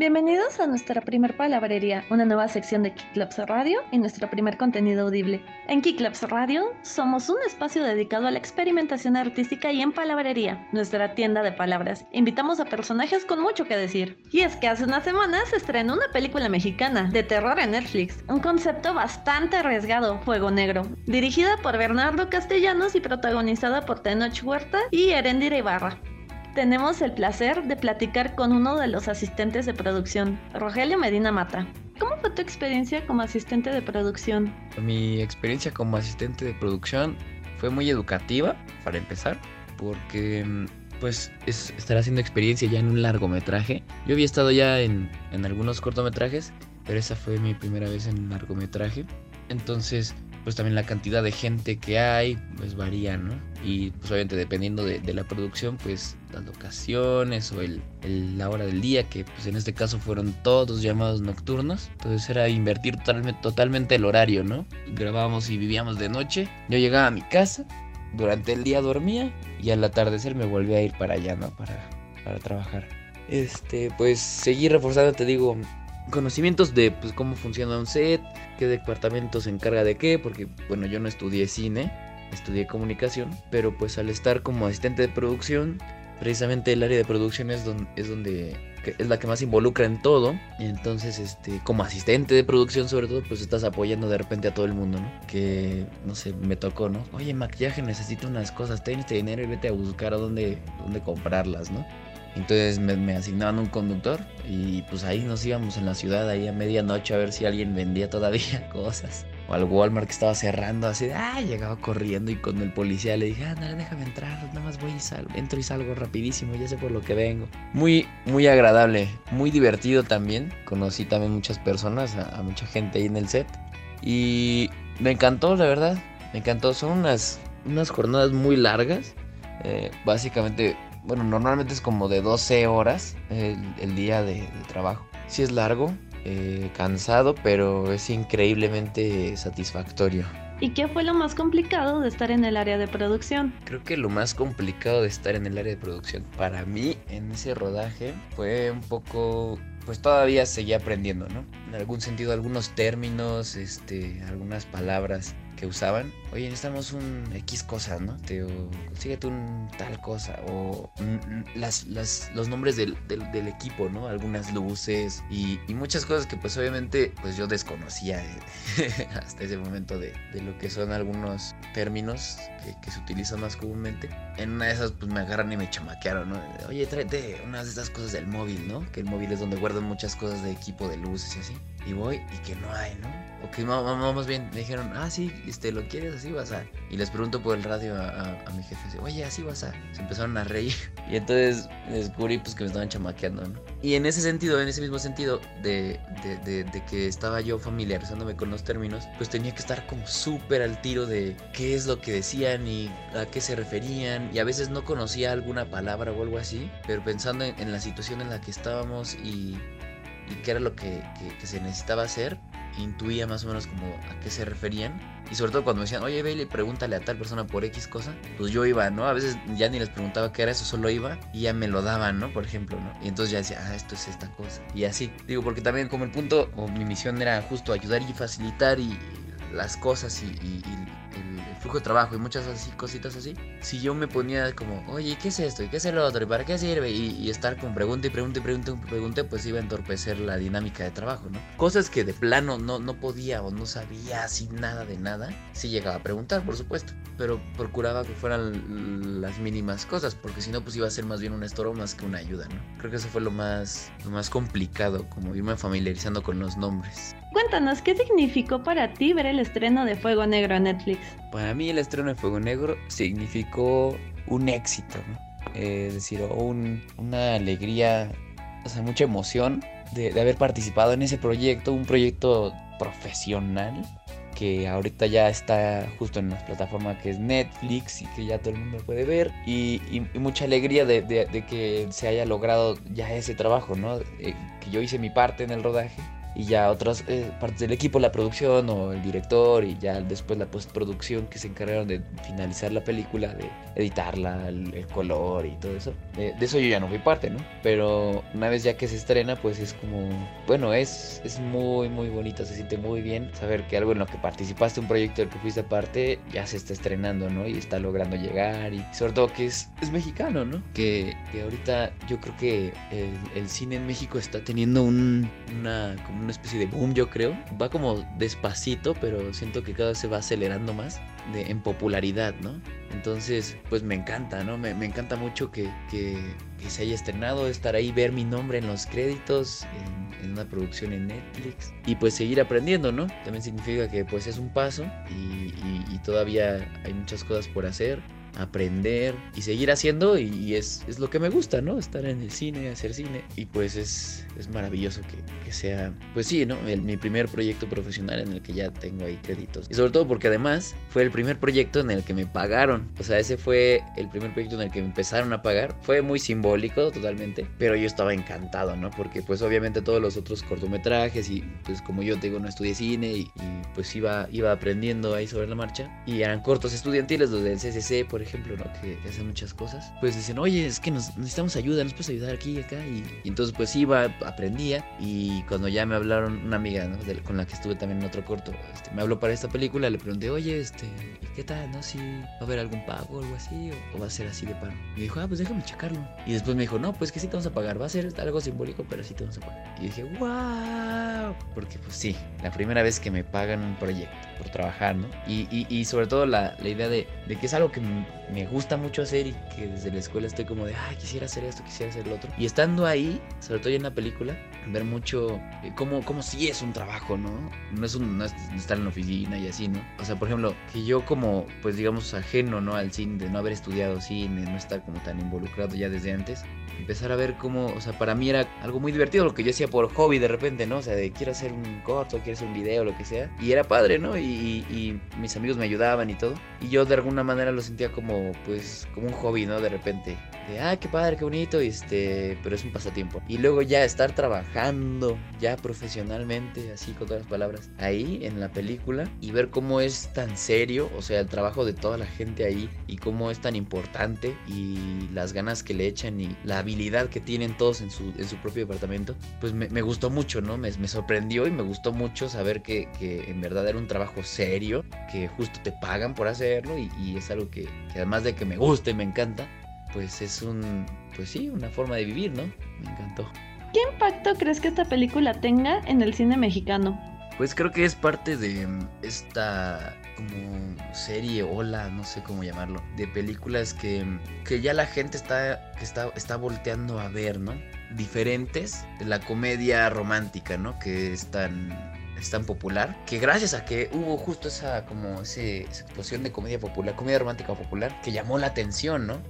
Bienvenidos a nuestra primer palabrería, una nueva sección de Kicklabs Radio y nuestro primer contenido audible. En Kicklabs Radio somos un espacio dedicado a la experimentación artística y en palabrería, nuestra tienda de palabras. Invitamos a personajes con mucho que decir. Y es que hace unas semanas se estrenó una película mexicana de terror en Netflix, un concepto bastante arriesgado, Fuego Negro, dirigida por Bernardo Castellanos y protagonizada por Tenoch Huerta y Erendira Ibarra tenemos el placer de platicar con uno de los asistentes de producción, Rogelio Medina Mata. ¿Cómo fue tu experiencia como asistente de producción? Mi experiencia como asistente de producción fue muy educativa, para empezar, porque pues es estar haciendo experiencia ya en un largometraje. Yo había estado ya en, en algunos cortometrajes, pero esa fue mi primera vez en un largometraje. Entonces pues también la cantidad de gente que hay, pues varía, ¿no? Y pues obviamente dependiendo de, la producción, pues las locaciones o el, la hora del día, que pues en este caso fueron todos llamados nocturnos. Entonces era invertir totalmente, totalmente el horario, ¿no? Grabábamos y vivíamos de noche. Yo llegaba a mi casa, durante el día dormía y al atardecer me volví a ir para allá, ¿no? Para, para trabajar. Este, pues seguí reforzando, te digo, conocimientos de pues, cómo funciona un set, qué departamento se encarga de qué, porque bueno, yo no estudié cine, estudié comunicación, pero pues al estar como asistente de producción, precisamente el área de producción es donde, es donde es la que más involucra en todo. Entonces, este, como asistente de producción, sobre todo, pues estás apoyando de repente a todo el mundo, ¿no? Que, no sé, me tocó, ¿no? Oye, maquillaje, necesito unas cosas, ten este dinero y vete a buscar a dónde, dónde comprarlas, ¿no? Entonces me, asignaban un conductor y pues ahí nos íbamos en la ciudad ahí a medianoche a ver si alguien vendía todavía cosas. O al Walmart que estaba cerrando así de, ah, llegaba corriendo y con el policía le dije, ah, déjame entrar, nada más voy y salgo, entro y salgo rapidísimo, ya sé por lo que vengo. Muy, muy agradable, muy divertido también. Conocí también muchas personas, a, mucha gente ahí en el set. Y me encantó, la verdad, me encantó. Son unas, unas jornadas muy largas. Eh, básicamente bueno, normalmente es como de 12 horas el, día de, trabajo. Sí es largo, eh, cansado, pero es increíblemente satisfactorio. ¿Y qué fue lo más complicado de estar en el área de producción? Creo que lo más complicado de estar en el área de producción para mí en ese rodaje fue un poco pues todavía seguía aprendiendo, ¿no? En algún sentido algunos términos, este, algunas palabras que usaban, oye, necesitamos un X cosa, ¿no? Te, consíguete un tal cosa, o las, las, los nombres del, del, equipo, ¿no? Algunas luces y, y, muchas cosas que pues obviamente pues yo desconocía hasta ese momento de, de, lo que son algunos términos que, que, se utilizan más comúnmente. En una de esas pues me agarran y me chamaquearon, ¿no? Oye, tráete unas de esas cosas del móvil, ¿no? Que el móvil es donde guardan muchas cosas de equipo de luces y así. Y voy y que no hay, ¿no? Ok, más bien me dijeron, ah, sí, este, ¿lo quieres así vas a? Y les pregunto por el radio a, mi jefe, oye, así vas a. Se empezaron a reír. Y entonces descubrí pues que me estaban chamaqueando, ¿no? Y en ese sentido, en ese mismo sentido de, de, de, que estaba yo familiarizándome con los términos, pues tenía que estar como súper al tiro de qué es lo que decían y a qué se referían. Y a veces no conocía alguna palabra o algo así, pero pensando en, la situación en la que estábamos y, y qué era lo que, que se necesitaba hacer, intuía más o menos como a qué se referían. Y sobre todo cuando me decían, oye, ve y pregúntale a tal persona por X cosa, pues yo iba, ¿no? A veces ya ni les preguntaba qué era eso, solo iba y ya me lo daban, ¿no? Por ejemplo, ¿no? Y entonces ya decía, ah, esto es esta cosa. Y así, digo, porque también como el punto o mi misión era justo ayudar y facilitar y las cosas y, y flujo de trabajo y muchas así cositas así, si yo me ponía como, oye, ¿qué es esto? ¿Y qué es el otro? ¿Y para qué sirve? Y, estar con pregunta y pregunta y pregunta y pregunta, pues iba a entorpecer la dinámica de trabajo, ¿no? Cosas que de plano no, no podía o no sabía así nada de nada, sí llegaba a preguntar, por supuesto, pero procuraba que fueran las mínimas cosas, porque si no, pues iba a ser más bien un estorbo más que una ayuda, ¿no? Creo que eso fue lo más, lo más complicado, como irme familiarizando con los nombres. Cuéntanos, ¿qué significó para ti ver el estreno de Fuego Negro en Netflix? Para mí el estreno de Fuego Negro significó un éxito, es decir, una alegría, o sea, mucha emoción de, de haber participado en ese proyecto, un proyecto profesional que ahorita ya está justo en la plataforma que es Netflix y que ya todo el mundo puede ver y, mucha alegría de, de, que se haya logrado ya ese trabajo, ¿no? Eh, que yo hice mi parte en el rodaje y ya otras eh, partes del equipo, la producción o el director y ya después la postproducción que se encargaron de finalizar la película, de editarla, el, color y todo eso. De, eso yo ya no fui parte, ¿no? Pero una vez ya que se estrena, pues es como, bueno, es, es muy, muy bonito, se siente muy bien saber que algo en lo que participaste, un proyecto del que fuiste parte, ya se está estrenando, ¿no? Y está logrando llegar y sobre todo que es, es mexicano, ¿no? Que, que ahorita yo creo que el, el, cine en México está teniendo un, una, una especie de boom, yo creo. Va como despacito, pero siento que cada vez se va acelerando más de, en popularidad, ¿no? Entonces, pues me encanta, ¿no? Me, encanta mucho que, que, se haya estrenado, estar ahí, ver mi nombre en los créditos, en, una producción en Netflix y pues seguir aprendiendo, ¿no? También significa que pues es un paso y todavía hay muchas cosas por hacer aprender y seguir haciendo y, es, es, lo que me gusta, ¿no? Estar en el cine, hacer cine y pues es, es maravilloso que, que, sea, pues sí, ¿no? El, mi primer proyecto profesional en el que ya tengo ahí créditos y sobre todo porque además fue el primer proyecto en el que me pagaron, o sea, ese fue el primer proyecto en el que me empezaron a pagar, fue muy simbólico totalmente, pero yo estaba encantado, ¿no? Porque pues obviamente todos los otros cortometrajes y pues como yo tengo no estudié cine y, y pues iba, iba aprendiendo ahí sobre la marcha y eran cortos estudiantiles los del CCC, por ejemplo, ¿no? Que, hacen muchas cosas, pues dicen, oye, es que nos, necesitamos ayuda, ¿nos puedes ayudar aquí y acá? Y, entonces pues iba, aprendía y cuando ya me hablaron, una amiga, ¿no? De, con la que estuve también en otro corto, este, me habló para esta película, le pregunté, oye, este, ¿qué tal, no? Si va a haber algún pago o algo así, o, o, va a ser así de paro. Y dijo, ah, pues déjame checarlo. Y después me dijo, no, pues que sí te vamos a pagar, va a ser algo simbólico, pero sí te vamos a pagar. Y dije, wow, porque pues sí, la primera vez que me pagan un proyecto por trabajar, ¿no? Y, y, y sobre todo la, la idea de, de, que es algo que me gusta mucho hacer y que desde la escuela estoy como de, ay, quisiera hacer esto, quisiera hacer lo otro. Y estando ahí, sobre todo ya en la película, ver mucho eh, cómo, cómo sí es un trabajo, ¿no? No es, un, no es estar en la oficina y así, ¿no? O sea, por ejemplo, que yo como, pues digamos, ajeno, ¿no? Al cine, de no haber estudiado cine, no estar como tan involucrado ya desde antes, empezar a ver cómo, o sea, para mí era algo muy divertido lo que yo hacía por hobby de repente, ¿no? O sea, de quiero hacer un corto, quiero hacer un video, lo que sea. Y era padre, ¿no? Y, y, y mis amigos me ayudaban y todo. Y yo de alguna manera lo sentía como, pues, como un hobby, ¿no? De repente. De, ah, qué padre, qué bonito, este, pero es un pasatiempo. Y luego ya estar trabajando, ya profesionalmente, así con todas las palabras, ahí en la película y ver cómo es tan serio, o sea, el trabajo de toda la gente ahí y cómo es tan importante y las ganas que le echan y la habilidad que tienen todos en su, en su propio departamento, pues me, me gustó mucho, ¿no? Me, me, sorprendió y me gustó mucho saber que, que, en verdad era un trabajo serio, que justo te pagan por hacerlo y, y es algo que, que además de que me gusta y me encanta, pues es un, pues sí, una forma de vivir, ¿no? Me encantó. ¿Qué impacto crees que esta película tenga en el cine mexicano? Pues creo que es parte de esta como serie, ola, no sé cómo llamarlo, de películas que, que ya la gente está, que está, está volteando a ver, ¿no? Diferentes de la comedia romántica, ¿no? Que es tan, es tan popular que gracias a que hubo justo esa como esa explosión de comedia popular, comedia romántica popular que llamó la atención, ¿no?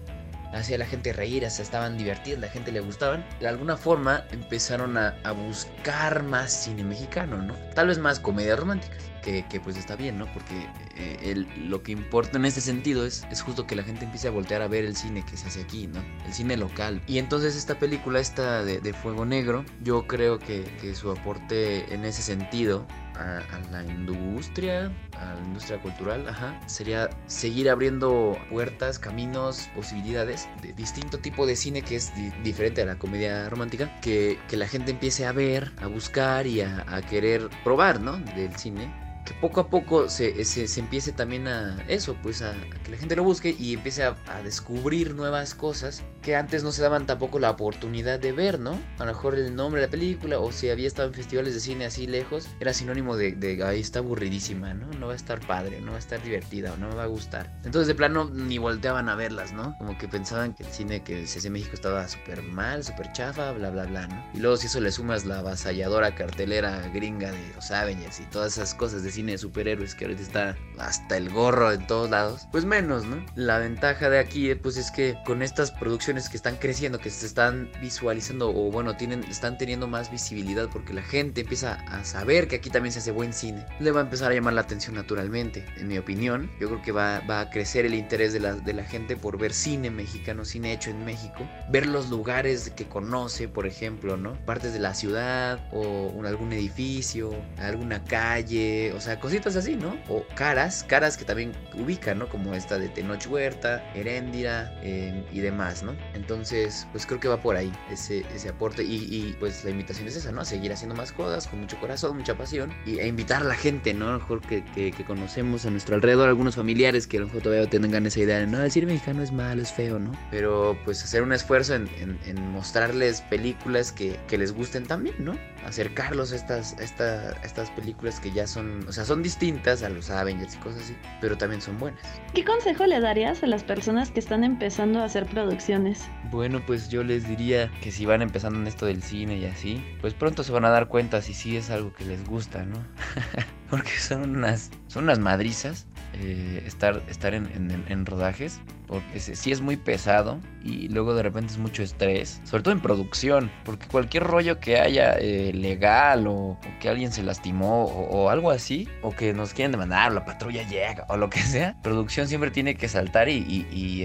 Hacía a la gente reír, hasta estaban divertidas, la gente le gustaban. De alguna forma empezaron a, a buscar más cine mexicano, ¿no? Tal vez más comedias románticas. Que, que, pues está bien, ¿no? Porque eh, el, lo que importa en este sentido es, es justo que la gente empiece a voltear a ver el cine que se hace aquí, ¿no? El cine local. Y entonces esta película, esta de, de Fuego Negro, yo creo que, que, su aporte en ese sentido a, la industria, a la industria cultural, ajá, sería seguir abriendo puertas, caminos, posibilidades de distinto tipo de cine que es di diferente a la comedia romántica, que, que la gente empiece a ver, a buscar y a, a querer probar, ¿no? Del cine que poco a poco se, se, se, empiece también a eso, pues a, a, que la gente lo busque y empiece a, a, descubrir nuevas cosas que antes no se daban tampoco la oportunidad de ver, ¿no? A lo mejor el nombre de la película o si había estado en festivales de cine así lejos, era sinónimo de, ahí está aburridísima, ¿no? No va a estar padre, no va a estar divertida o no me va a gustar. Entonces de plano ni volteaban a verlas, ¿no? Como que pensaban que el cine que se hace en México estaba súper mal, súper chafa, bla, bla, bla, ¿no? Y luego si eso le sumas la avasalladora cartelera gringa de los Avengers y todas esas cosas de cine de superhéroes que ahorita está hasta el gorro en todos lados, pues menos, ¿no? La ventaja de aquí pues es que con estas producciones que están creciendo, que se están visualizando o bueno, tienen, están teniendo más visibilidad porque la gente empieza a saber que aquí también se hace buen cine, le va a empezar a llamar la atención naturalmente, en mi opinión. Yo creo que va, va a crecer el interés de la, de la gente por ver cine mexicano, cine hecho en México, ver los lugares que conoce, por ejemplo, ¿no? Partes de la ciudad o un, algún edificio, alguna calle, o sea, cositas así, ¿no? O caras, caras que también ubican, ¿no? Como esta de Tenoch Huerta, Heréndira em, y demás, ¿no? Entonces, pues creo que va por ahí ese, ese aporte y, pues la invitación es esa, ¿no? Seguir haciendo más cosas con mucho corazón, mucha pasión y, e invitar a la gente, ¿no? A lo mejor que, que, conocemos a nuestro alrededor, algunos familiares que a lo mejor todavía tengan esa idea de, no, decir mexicano es malo, es feo, ¿no? Pero pues hacer un esfuerzo en, en, mostrarles películas que, que les gusten también, ¿no? acercarlos a estas, estas películas que ya son, o sea, son distintas a los Avengers y cosas así, pero también son buenas. ¿Qué consejo le darías a las personas que están empezando a hacer producciones? Bueno, pues yo les diría que si van empezando en esto del cine y así, pues pronto se van a dar cuenta si sí es algo que les gusta, ¿no? Porque son unas, son unas madrizas eh, estar, estar en, rodajes, porque sí es muy pesado y luego de repente es mucho estrés, sobre todo en producción, porque cualquier rollo que haya eh, legal o, que alguien se lastimó o, algo así, o que nos quieren demandar, la patrulla llega o lo que sea, producción siempre tiene que saltar y,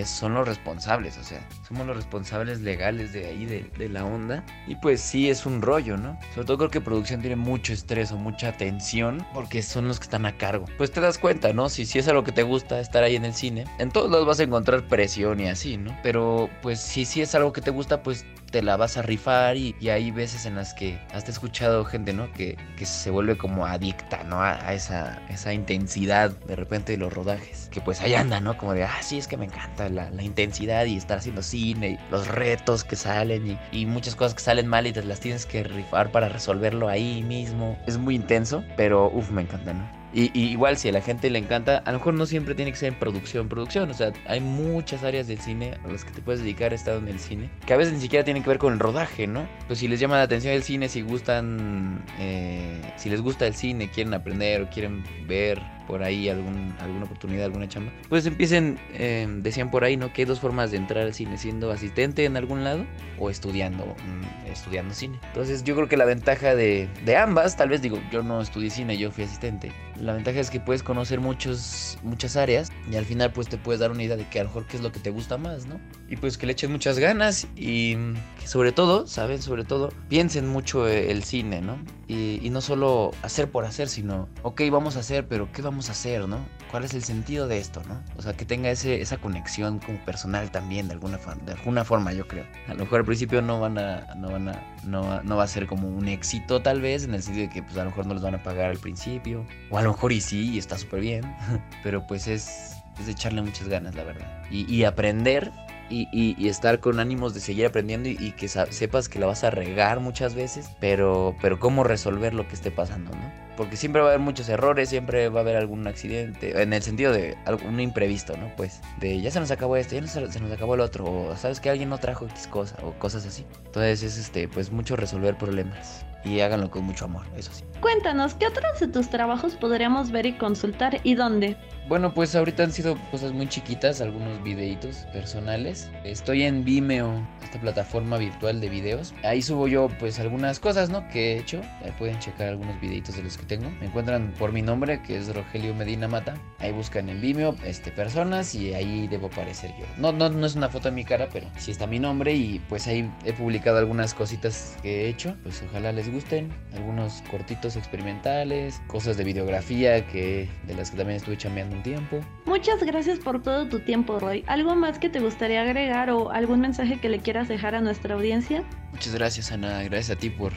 son los responsables, o sea, somos los responsables legales de ahí, de, de la onda, y pues sí es un rollo, ¿no? Sobre todo creo que producción tiene mucho estrés o mucha tensión, porque son los que están a cargo. Pues te das cuenta, ¿no? Si si es algo que te gusta estar ahí en el cine, en todos lados vas a encontrar presión y así, ¿no? Pero pues si si es algo que te gusta, pues te la vas a rifar y, hay veces en las que has escuchado gente, ¿no? Que, que se vuelve como adicta, ¿no? A, esa, esa intensidad de repente de los rodajes. Que pues ahí anda, ¿no? Como de, ah, sí, es que me encanta la, la intensidad y estar haciendo cine y los retos que salen y, y, muchas cosas que salen mal y te las tienes que rifar para resolverlo ahí mismo. Es muy intenso, pero uff, me encanta, ¿no? Y, igual si a la gente le encanta, a lo mejor no siempre tiene que ser en producción, producción, o sea, hay muchas áreas del cine a las que te puedes dedicar estando en el cine, que a veces ni siquiera tienen que ver con el rodaje, ¿no? Pues si les llama la atención el cine, si gustan, eh, si les gusta el cine, quieren aprender o quieren ver por ahí algún, alguna oportunidad, alguna chamba, pues empiecen, em, decían por ahí, ¿no? Que hay dos formas de entrar al cine, siendo asistente en algún lado o estudiando, mm, estudiando cine. Entonces yo creo que la ventaja de, de, ambas, tal vez digo, yo no estudié cine, yo fui asistente. La ventaja es que puedes conocer muchos, muchas áreas y al final pues te puedes dar una idea de que a lo mejor qué es lo que te gusta más, ¿no? Y pues que le echen muchas ganas y que sobre todo, ¿saben? Sobre todo, piensen mucho el cine, ¿no? Y, y no solo hacer por hacer, sino, ok, vamos a hacer, pero ¿qué vamos a hacer, ¿no? ¿Cuál es el sentido de esto, ¿no? O sea, que tenga ese, esa conexión como personal también, de alguna, de alguna forma, yo creo. A lo mejor al principio no van a, no van a, no, no va a ser como un éxito tal vez, en el sentido de que pues a lo mejor no les van a pagar al principio, o a lo mejor y sí, y está súper bien, pero pues es, es echarle muchas ganas, la verdad. Y, y aprender y, y, estar con ánimos de seguir aprendiendo y, que sepas que la vas a regar muchas veces, pero, pero cómo resolver lo que esté pasando, ¿no? Porque siempre va a haber muchos errores, siempre va a haber algún accidente, en el sentido de algún imprevisto, ¿no? Pues de ya se nos acabó esto, ya se nos acabó el otro, o sabes que alguien no trajo X cosa, o cosas así. Entonces es este, pues mucho resolver problemas y háganlo con mucho amor, eso sí. Cuéntanos, ¿qué otros de tus trabajos podríamos ver y consultar y dónde? Bueno, pues ahorita han sido cosas muy chiquitas, algunos videitos personales. Estoy en Vimeo, esta plataforma virtual de videos. Ahí subo yo pues algunas cosas, ¿no? Que he hecho. Ahí pueden checar algunos videitos de los que tengo. Me encuentran por mi nombre, que es Rogelio Medina Mata. Ahí buscan en Vimeo este, personas y ahí debo aparecer yo. No, no, no es una foto de mi cara, pero sí está mi nombre y pues ahí he publicado algunas cositas que he hecho. Pues ojalá les gusten. Algunos cortitos experimentales, cosas de videografía que de las que también estuve tiempo. Muchas gracias por todo tu tiempo, Roy. ¿Algo más que te gustaría agregar o algún mensaje que le quieras dejar a nuestra audiencia? Muchas gracias, Ana. Gracias a ti por,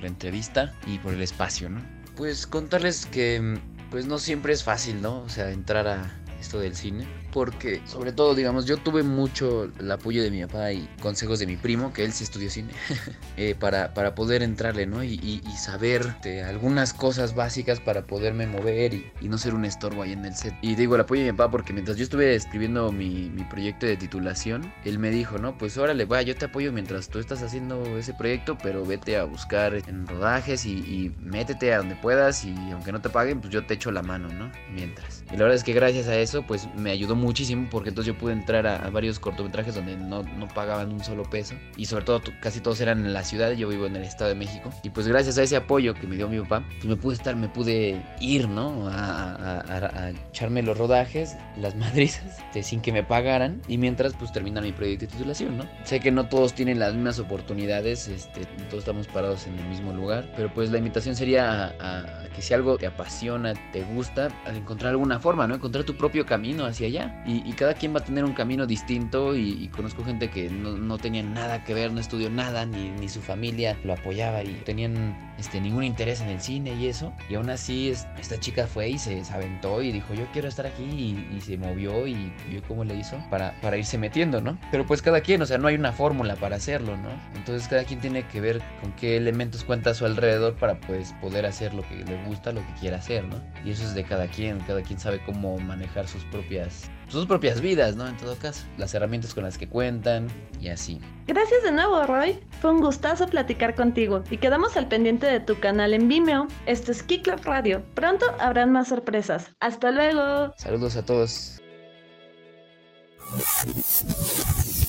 la entrevista y por el espacio, ¿no? Pues contarles que pues no siempre es fácil, ¿no? O sea, entrar a esto del cine porque, sobre todo, digamos, yo tuve mucho el apoyo de mi papá y consejos de mi primo, que él sí estudió cine, eh, para, para poder entrarle, ¿no? Y, y, saber algunas cosas básicas para poderme mover y, y, no ser un estorbo ahí en el set. Y digo el apoyo de mi papá porque mientras yo estuve escribiendo mi, mi proyecto de titulación, él me dijo, ¿no? Pues órale, va, yo te apoyo mientras tú estás haciendo ese proyecto, pero vete a buscar en rodajes y, y métete a donde puedas y aunque no te paguen, pues yo te echo la mano, ¿no? Mientras. Y la verdad es que gracias a eso, pues me ayudó muchísimo porque entonces yo pude entrar a, varios cortometrajes donde no, no, pagaban un solo peso y sobre todo casi todos eran en la ciudad, yo vivo en el Estado de México y pues gracias a ese apoyo que me dio mi papá, pues me pude estar, me pude ir, ¿no? A, a, echarme los rodajes, las madrizas, este, sin que me pagaran y mientras pues terminar mi proyecto de titulación, ¿no? Sé que no todos tienen las mismas oportunidades, este, todos estamos parados en el mismo lugar, pero pues la invitación sería a, que si algo te apasiona, te gusta, encontrar alguna forma, ¿no? Encontrar tu propio camino hacia allá. Y, cada quien va a tener un camino distinto y, conozco gente que no, no, tenía nada que ver, no estudió nada, ni, ni su familia lo apoyaba y tenían este, ningún interés en el cine y eso. Y aún así esta chica fue y se, aventó y dijo, yo quiero estar aquí y, se movió y vio cómo le hizo para, para irse metiendo, ¿no? Pero pues cada quien, o sea, no hay una fórmula para hacerlo, ¿no? Entonces cada quien tiene que ver con qué elementos cuenta a su alrededor para pues poder hacer lo que le gusta, lo que quiera hacer, ¿no? Y eso es de cada quien, cada quien sabe cómo manejar sus propias sus propias vidas, ¿no? En todo caso, las herramientas con las que cuentan y así. Gracias de nuevo, Roy. Fue un gustazo platicar contigo y quedamos al pendiente de tu canal en Vimeo. Esto es Kick Radio. Pronto habrán más sorpresas. Hasta luego. Saludos a todos.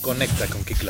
Conecta con Kick